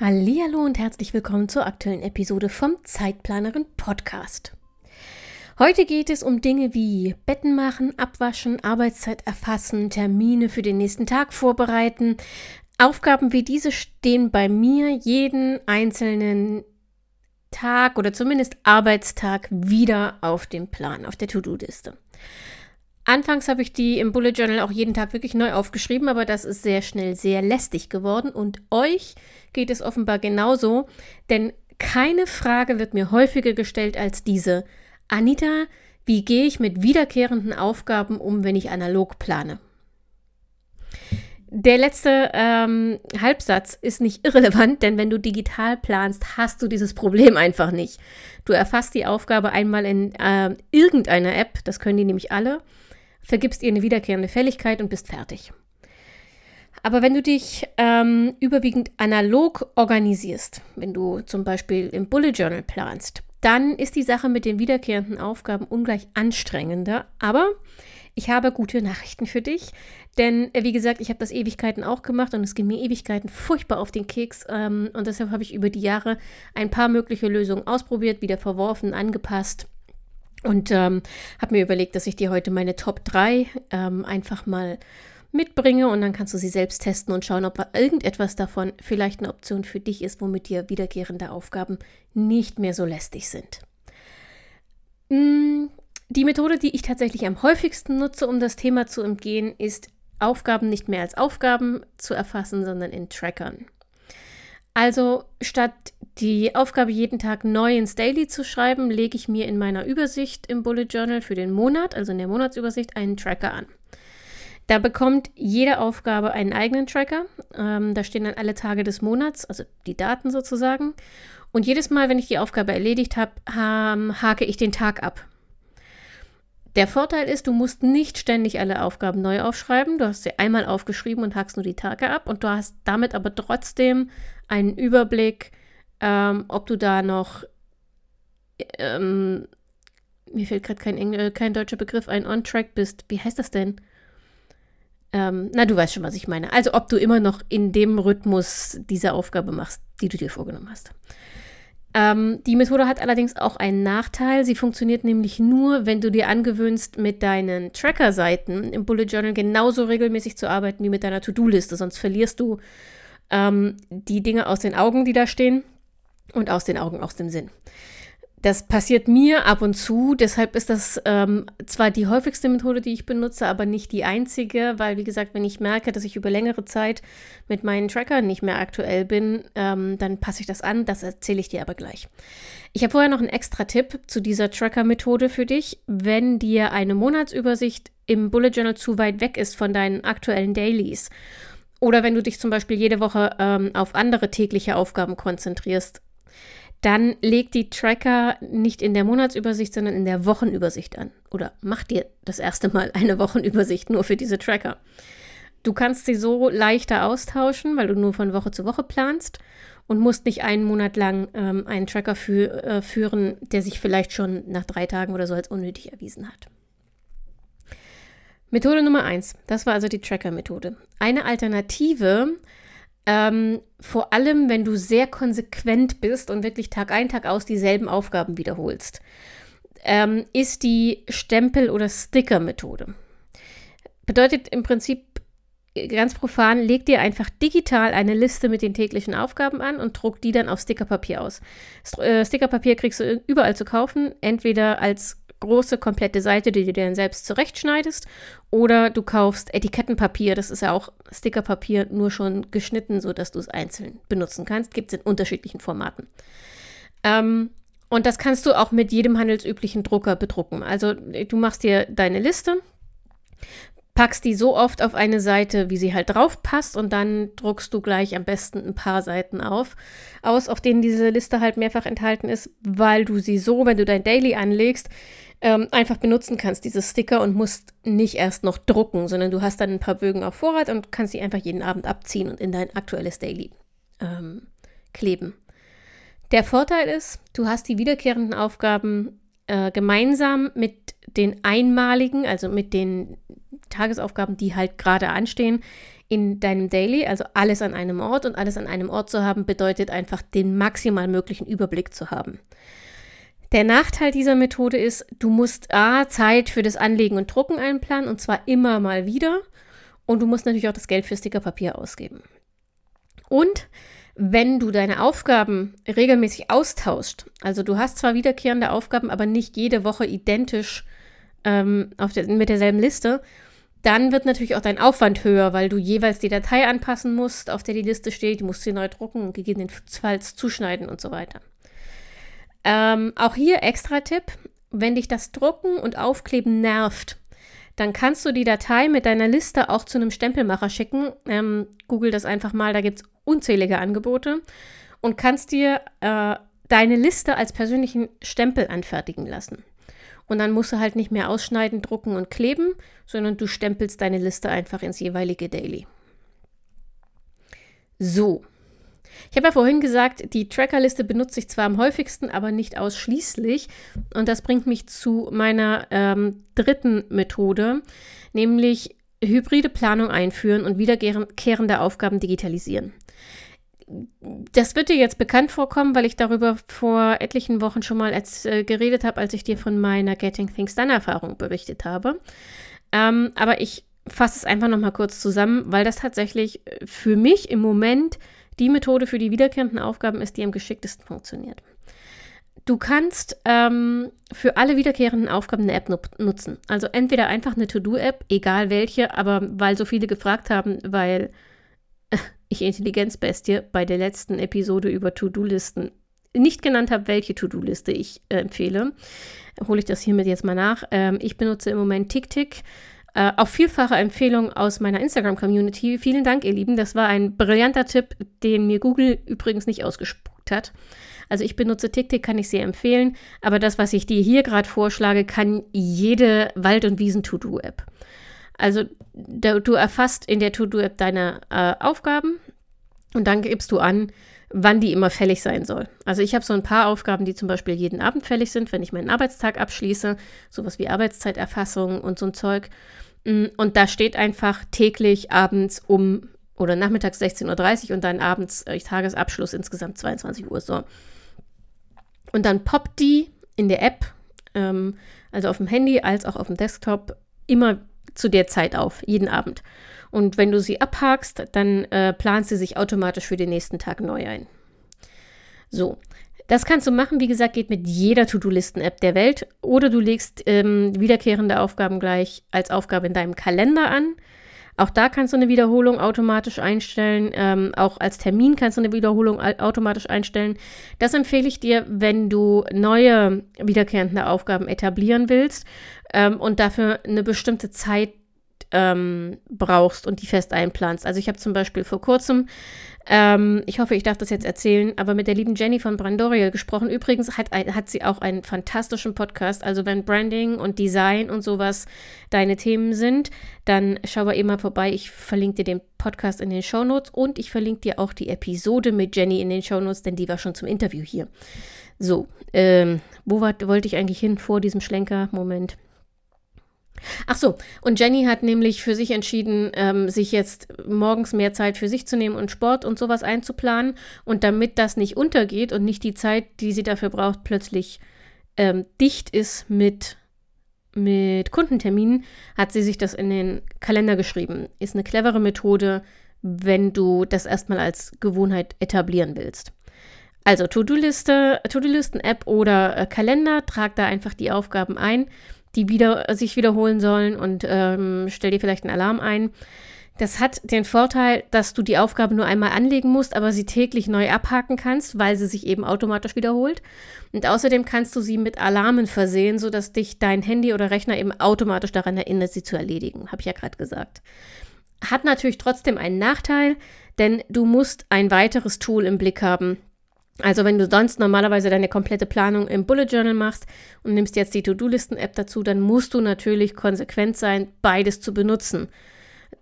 Hallo und herzlich willkommen zur aktuellen Episode vom Zeitplanerin Podcast. Heute geht es um Dinge wie Betten machen, abwaschen, Arbeitszeit erfassen, Termine für den nächsten Tag vorbereiten. Aufgaben wie diese stehen bei mir jeden einzelnen Tag oder zumindest Arbeitstag wieder auf dem Plan, auf der To-Do-Liste. Anfangs habe ich die im Bullet Journal auch jeden Tag wirklich neu aufgeschrieben, aber das ist sehr schnell sehr lästig geworden und euch geht es offenbar genauso, denn keine Frage wird mir häufiger gestellt als diese. Anita, wie gehe ich mit wiederkehrenden Aufgaben um, wenn ich analog plane? Der letzte ähm, Halbsatz ist nicht irrelevant, denn wenn du digital planst, hast du dieses Problem einfach nicht. Du erfasst die Aufgabe einmal in äh, irgendeiner App, das können die nämlich alle, vergibst ihr eine wiederkehrende Fälligkeit und bist fertig. Aber wenn du dich ähm, überwiegend analog organisierst, wenn du zum Beispiel im Bullet Journal planst, dann ist die Sache mit den wiederkehrenden Aufgaben ungleich anstrengender. Aber ich habe gute Nachrichten für dich, denn äh, wie gesagt, ich habe das Ewigkeiten auch gemacht und es ging mir Ewigkeiten furchtbar auf den Keks. Ähm, und deshalb habe ich über die Jahre ein paar mögliche Lösungen ausprobiert, wieder verworfen, angepasst und ähm, habe mir überlegt, dass ich dir heute meine Top 3 ähm, einfach mal mitbringe und dann kannst du sie selbst testen und schauen, ob irgendetwas davon vielleicht eine Option für dich ist, womit dir wiederkehrende Aufgaben nicht mehr so lästig sind. Mm, die Methode, die ich tatsächlich am häufigsten nutze, um das Thema zu umgehen, ist Aufgaben nicht mehr als Aufgaben zu erfassen, sondern in Trackern. Also statt die Aufgabe jeden Tag neu ins Daily zu schreiben, lege ich mir in meiner Übersicht im Bullet Journal für den Monat, also in der Monatsübersicht, einen Tracker an. Da bekommt jede Aufgabe einen eigenen Tracker. Ähm, da stehen dann alle Tage des Monats, also die Daten sozusagen. Und jedes Mal, wenn ich die Aufgabe erledigt habe, ähm, hake ich den Tag ab. Der Vorteil ist, du musst nicht ständig alle Aufgaben neu aufschreiben. Du hast sie einmal aufgeschrieben und hakst nur die Tage ab und du hast damit aber trotzdem einen Überblick, ähm, ob du da noch, ähm, mir fällt gerade kein, Engl kein deutscher Begriff ein, on track bist. Wie heißt das denn? Ähm, na, du weißt schon, was ich meine. Also, ob du immer noch in dem Rhythmus diese Aufgabe machst, die du dir vorgenommen hast. Ähm, die Methode hat allerdings auch einen Nachteil. Sie funktioniert nämlich nur, wenn du dir angewöhnst, mit deinen Tracker-Seiten im Bullet Journal genauso regelmäßig zu arbeiten wie mit deiner To-Do-Liste. Sonst verlierst du ähm, die Dinge aus den Augen, die da stehen und aus den Augen, aus dem Sinn. Das passiert mir ab und zu, deshalb ist das ähm, zwar die häufigste Methode, die ich benutze, aber nicht die einzige, weil wie gesagt, wenn ich merke, dass ich über längere Zeit mit meinen Trackern nicht mehr aktuell bin, ähm, dann passe ich das an, das erzähle ich dir aber gleich. Ich habe vorher noch einen extra Tipp zu dieser Tracker-Methode für dich. Wenn dir eine Monatsübersicht im Bullet Journal zu weit weg ist von deinen aktuellen Dailies oder wenn du dich zum Beispiel jede Woche ähm, auf andere tägliche Aufgaben konzentrierst, dann leg die Tracker nicht in der Monatsübersicht, sondern in der Wochenübersicht an. Oder mach dir das erste Mal eine Wochenübersicht nur für diese Tracker. Du kannst sie so leichter austauschen, weil du nur von Woche zu Woche planst und musst nicht einen Monat lang ähm, einen Tracker für, äh, führen, der sich vielleicht schon nach drei Tagen oder so als unnötig erwiesen hat. Methode Nummer eins. Das war also die Tracker-Methode. Eine Alternative ähm, vor allem, wenn du sehr konsequent bist und wirklich Tag ein, Tag aus dieselben Aufgaben wiederholst, ähm, ist die Stempel- oder Sticker-Methode. Bedeutet im Prinzip ganz profan, leg dir einfach digital eine Liste mit den täglichen Aufgaben an und druck die dann auf Stickerpapier aus. Äh, Stickerpapier kriegst du überall zu kaufen, entweder als große, komplette Seite, die du dir dann selbst zurechtschneidest. Oder du kaufst Etikettenpapier, das ist ja auch Stickerpapier, nur schon geschnitten, sodass du es einzeln benutzen kannst. Gibt es in unterschiedlichen Formaten. Ähm, und das kannst du auch mit jedem handelsüblichen Drucker bedrucken. Also du machst dir deine Liste, packst die so oft auf eine Seite, wie sie halt drauf passt und dann druckst du gleich am besten ein paar Seiten auf, aus, auf denen diese Liste halt mehrfach enthalten ist, weil du sie so, wenn du dein Daily anlegst, ähm, einfach benutzen kannst, diese Sticker und musst nicht erst noch drucken, sondern du hast dann ein paar Bögen auf Vorrat und kannst sie einfach jeden Abend abziehen und in dein aktuelles Daily ähm, kleben. Der Vorteil ist, du hast die wiederkehrenden Aufgaben äh, gemeinsam mit den einmaligen, also mit den Tagesaufgaben, die halt gerade anstehen, in deinem Daily, also alles an einem Ort und alles an einem Ort zu haben, bedeutet einfach den maximal möglichen Überblick zu haben. Der Nachteil dieser Methode ist, du musst A, Zeit für das Anlegen und Drucken einplanen und zwar immer mal wieder und du musst natürlich auch das Geld für Stickerpapier ausgeben. Und wenn du deine Aufgaben regelmäßig austauscht, also du hast zwar wiederkehrende Aufgaben, aber nicht jede Woche identisch ähm, der, mit derselben Liste, dann wird natürlich auch dein Aufwand höher, weil du jeweils die Datei anpassen musst, auf der die Liste steht, musst sie neu drucken und gegebenenfalls zuschneiden und so weiter. Ähm, auch hier extra Tipp, wenn dich das Drucken und Aufkleben nervt, dann kannst du die Datei mit deiner Liste auch zu einem Stempelmacher schicken. Ähm, Google das einfach mal, da gibt es unzählige Angebote und kannst dir äh, deine Liste als persönlichen Stempel anfertigen lassen. Und dann musst du halt nicht mehr ausschneiden, drucken und kleben, sondern du stempelst deine Liste einfach ins jeweilige Daily. So. Ich habe ja vorhin gesagt, die Trackerliste benutze ich zwar am häufigsten, aber nicht ausschließlich. Und das bringt mich zu meiner ähm, dritten Methode, nämlich hybride Planung einführen und wiederkehrende Aufgaben digitalisieren das wird dir jetzt bekannt vorkommen, weil ich darüber vor etlichen Wochen schon mal als, äh, geredet habe, als ich dir von meiner Getting Things Done Erfahrung berichtet habe. Ähm, aber ich fasse es einfach nochmal kurz zusammen, weil das tatsächlich äh, für mich im Moment die Methode für die wiederkehrenden Aufgaben ist, die am geschicktesten funktioniert. Du kannst ähm, für alle wiederkehrenden Aufgaben eine App nutzen. Also entweder einfach eine To-Do-App, egal welche, aber weil so viele gefragt haben, weil ich Intelligenzbestie bei der letzten Episode über To-Do-Listen nicht genannt habe, welche To-Do-Liste ich äh, empfehle, hole ich das hiermit jetzt mal nach. Ähm, ich benutze im Moment TickTick. Äh, auf vielfache Empfehlung aus meiner Instagram-Community. Vielen Dank, ihr Lieben. Das war ein brillanter Tipp, den mir Google übrigens nicht ausgespuckt hat. Also ich benutze TickTick, kann ich sehr empfehlen. Aber das, was ich dir hier gerade vorschlage, kann jede Wald- und Wiesen-To-Do-App. Also du erfasst in der To-Do-App deine äh, Aufgaben und dann gibst du an, wann die immer fällig sein soll. Also ich habe so ein paar Aufgaben, die zum Beispiel jeden Abend fällig sind, wenn ich meinen Arbeitstag abschließe, sowas wie Arbeitszeiterfassung und so ein Zeug. Mm, und da steht einfach täglich abends um oder nachmittags 16.30 Uhr und dann abends äh, Tagesabschluss insgesamt 22 Uhr. So. Und dann poppt die in der App, ähm, also auf dem Handy als auch auf dem Desktop, immer zu der Zeit auf, jeden Abend. Und wenn du sie abhakst, dann äh, plant sie sich automatisch für den nächsten Tag neu ein. So, das kannst du machen, wie gesagt, geht mit jeder To-Do-Listen-App der Welt. Oder du legst ähm, wiederkehrende Aufgaben gleich als Aufgabe in deinem Kalender an. Auch da kannst du eine Wiederholung automatisch einstellen. Ähm, auch als Termin kannst du eine Wiederholung automatisch einstellen. Das empfehle ich dir, wenn du neue wiederkehrende Aufgaben etablieren willst ähm, und dafür eine bestimmte Zeit ähm, brauchst und die fest einplanst. Also ich habe zum Beispiel vor kurzem, ähm, ich hoffe, ich darf das jetzt erzählen, aber mit der lieben Jenny von Brandorial gesprochen. Übrigens hat, hat sie auch einen fantastischen Podcast. Also wenn Branding und Design und sowas deine Themen sind, dann schau mal immer vorbei. Ich verlinke dir den Podcast in den Shownotes und ich verlinke dir auch die Episode mit Jenny in den Shownotes, denn die war schon zum Interview hier. So, ähm, wo wollte ich eigentlich hin vor diesem Schlenker? Moment. Ach so, und Jenny hat nämlich für sich entschieden, ähm, sich jetzt morgens mehr Zeit für sich zu nehmen und Sport und sowas einzuplanen. Und damit das nicht untergeht und nicht die Zeit, die sie dafür braucht, plötzlich ähm, dicht ist mit, mit Kundenterminen, hat sie sich das in den Kalender geschrieben. Ist eine clevere Methode, wenn du das erstmal als Gewohnheit etablieren willst. Also To-Do-Liste, To-Do-Listen-App oder äh, Kalender, trag da einfach die Aufgaben ein die wieder, sich wiederholen sollen und ähm, stell dir vielleicht einen Alarm ein. Das hat den Vorteil, dass du die Aufgabe nur einmal anlegen musst, aber sie täglich neu abhaken kannst, weil sie sich eben automatisch wiederholt. Und außerdem kannst du sie mit Alarmen versehen, sodass dich dein Handy oder Rechner eben automatisch daran erinnert, sie zu erledigen. Habe ich ja gerade gesagt. Hat natürlich trotzdem einen Nachteil, denn du musst ein weiteres Tool im Blick haben. Also wenn du sonst normalerweise deine komplette Planung im Bullet Journal machst und nimmst jetzt die To-Do-Listen-App dazu, dann musst du natürlich konsequent sein, beides zu benutzen.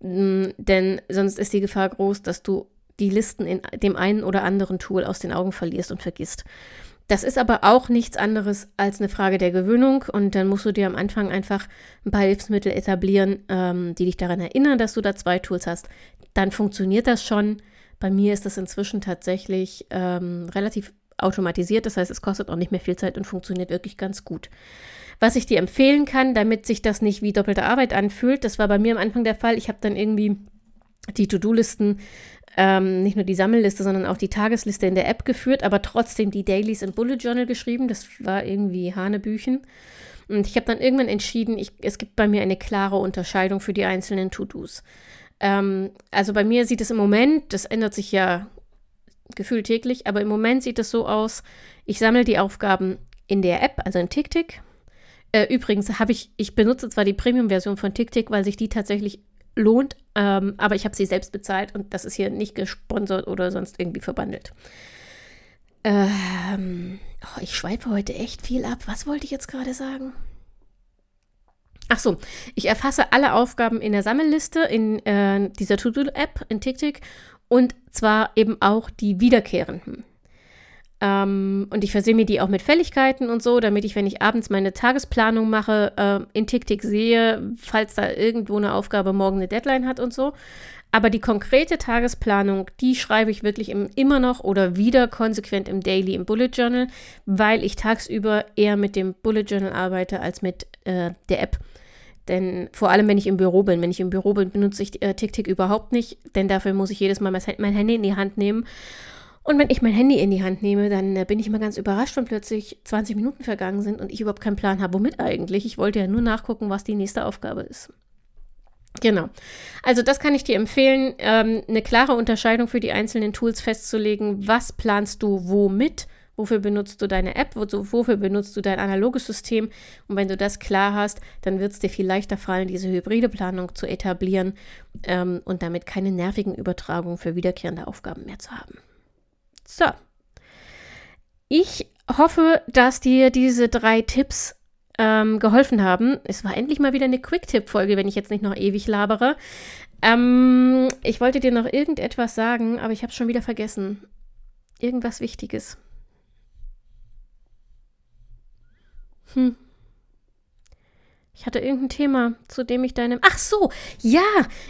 Mm, denn sonst ist die Gefahr groß, dass du die Listen in dem einen oder anderen Tool aus den Augen verlierst und vergisst. Das ist aber auch nichts anderes als eine Frage der Gewöhnung und dann musst du dir am Anfang einfach ein paar Hilfsmittel etablieren, ähm, die dich daran erinnern, dass du da zwei Tools hast. Dann funktioniert das schon. Bei mir ist das inzwischen tatsächlich ähm, relativ automatisiert, das heißt, es kostet auch nicht mehr viel Zeit und funktioniert wirklich ganz gut. Was ich dir empfehlen kann, damit sich das nicht wie doppelte Arbeit anfühlt, das war bei mir am Anfang der Fall. Ich habe dann irgendwie die To-Do-Listen, ähm, nicht nur die Sammelliste, sondern auch die Tagesliste in der App geführt, aber trotzdem die Dailies im Bullet Journal geschrieben. Das war irgendwie Hanebüchen. Und ich habe dann irgendwann entschieden, ich, es gibt bei mir eine klare Unterscheidung für die einzelnen To-Dos. Ähm, also bei mir sieht es im Moment, das ändert sich ja gefühlt täglich, aber im Moment sieht es so aus, ich sammle die Aufgaben in der App, also in TickTick. Äh, übrigens habe ich, ich benutze zwar die Premium-Version von TickTick, weil sich die tatsächlich lohnt, ähm, aber ich habe sie selbst bezahlt und das ist hier nicht gesponsert oder sonst irgendwie verbandelt. Ähm, oh, ich schweife heute echt viel ab. Was wollte ich jetzt gerade sagen? Ach so, ich erfasse alle Aufgaben in der Sammelliste in äh, dieser To-Do-App in TickTick und zwar eben auch die wiederkehrenden. Ähm, und ich versehe mir die auch mit Fälligkeiten und so, damit ich, wenn ich abends meine Tagesplanung mache, äh, in TickTick sehe, falls da irgendwo eine Aufgabe morgen eine Deadline hat und so. Aber die konkrete Tagesplanung, die schreibe ich wirklich im, immer noch oder wieder konsequent im Daily, im Bullet Journal, weil ich tagsüber eher mit dem Bullet Journal arbeite als mit äh, der App. Denn vor allem, wenn ich im Büro bin, wenn ich im Büro bin, benutze ich äh, TickTick überhaupt nicht, denn dafür muss ich jedes Mal mein Handy in die Hand nehmen. Und wenn ich mein Handy in die Hand nehme, dann äh, bin ich immer ganz überrascht, wenn plötzlich 20 Minuten vergangen sind und ich überhaupt keinen Plan habe, womit eigentlich. Ich wollte ja nur nachgucken, was die nächste Aufgabe ist. Genau. Also das kann ich dir empfehlen, ähm, eine klare Unterscheidung für die einzelnen Tools festzulegen. Was planst du womit? Wofür benutzt du deine App? Wofür benutzt du dein analoges System? Und wenn du das klar hast, dann wird es dir viel leichter fallen, diese hybride Planung zu etablieren ähm, und damit keine nervigen Übertragungen für wiederkehrende Aufgaben mehr zu haben. So. Ich hoffe, dass dir diese drei Tipps ähm, geholfen haben. Es war endlich mal wieder eine Quick-Tipp-Folge, wenn ich jetzt nicht noch ewig labere. Ähm, ich wollte dir noch irgendetwas sagen, aber ich habe es schon wieder vergessen. Irgendwas Wichtiges. Hm. Ich hatte irgendein Thema, zu dem ich deine. Ach so, ja,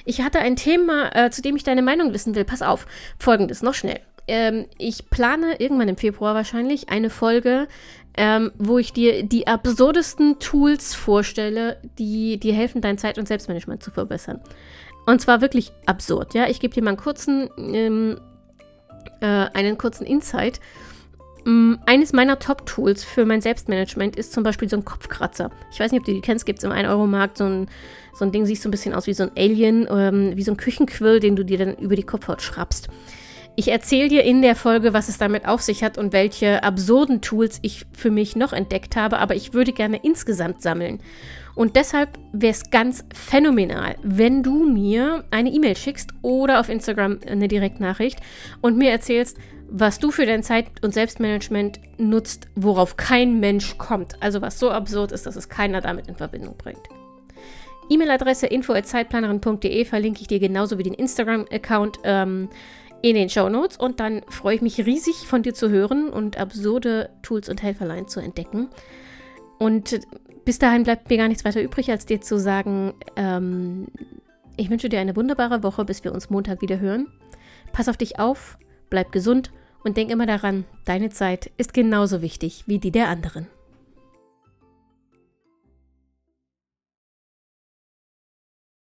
ich hatte ein Thema, äh, zu dem ich deine Meinung wissen will. Pass auf. Folgendes, noch schnell. Ähm, ich plane irgendwann im Februar wahrscheinlich eine Folge, ähm, wo ich dir die absurdesten Tools vorstelle, die dir helfen, dein Zeit- und Selbstmanagement zu verbessern. Und zwar wirklich absurd, ja. Ich gebe dir mal einen kurzen, ähm, äh, einen kurzen Insight. Mm, eines meiner Top-Tools für mein Selbstmanagement ist zum Beispiel so ein Kopfkratzer. Ich weiß nicht, ob du die kennst, gibt es im 1-Euro-Markt so ein, so ein Ding, sieht so ein bisschen aus wie so ein Alien, ähm, wie so ein Küchenquill, den du dir dann über die Kopfhaut schraubst. Ich erzähle dir in der Folge, was es damit auf sich hat und welche absurden Tools ich für mich noch entdeckt habe, aber ich würde gerne insgesamt sammeln. Und deshalb wäre es ganz phänomenal, wenn du mir eine E-Mail schickst oder auf Instagram eine Direktnachricht und mir erzählst, was du für dein Zeit- und Selbstmanagement nutzt, worauf kein Mensch kommt. Also was so absurd ist, dass es keiner damit in Verbindung bringt. E-Mail-Adresse info.zeitplanerin.de verlinke ich dir genauso wie den Instagram-Account ähm, in den Show Notes und dann freue ich mich riesig von dir zu hören und absurde Tools und Helferlein zu entdecken. Und bis dahin bleibt mir gar nichts weiter übrig, als dir zu sagen, ähm, ich wünsche dir eine wunderbare Woche, bis wir uns Montag wieder hören. Pass auf dich auf, bleib gesund und denk immer daran, deine Zeit ist genauso wichtig wie die der anderen.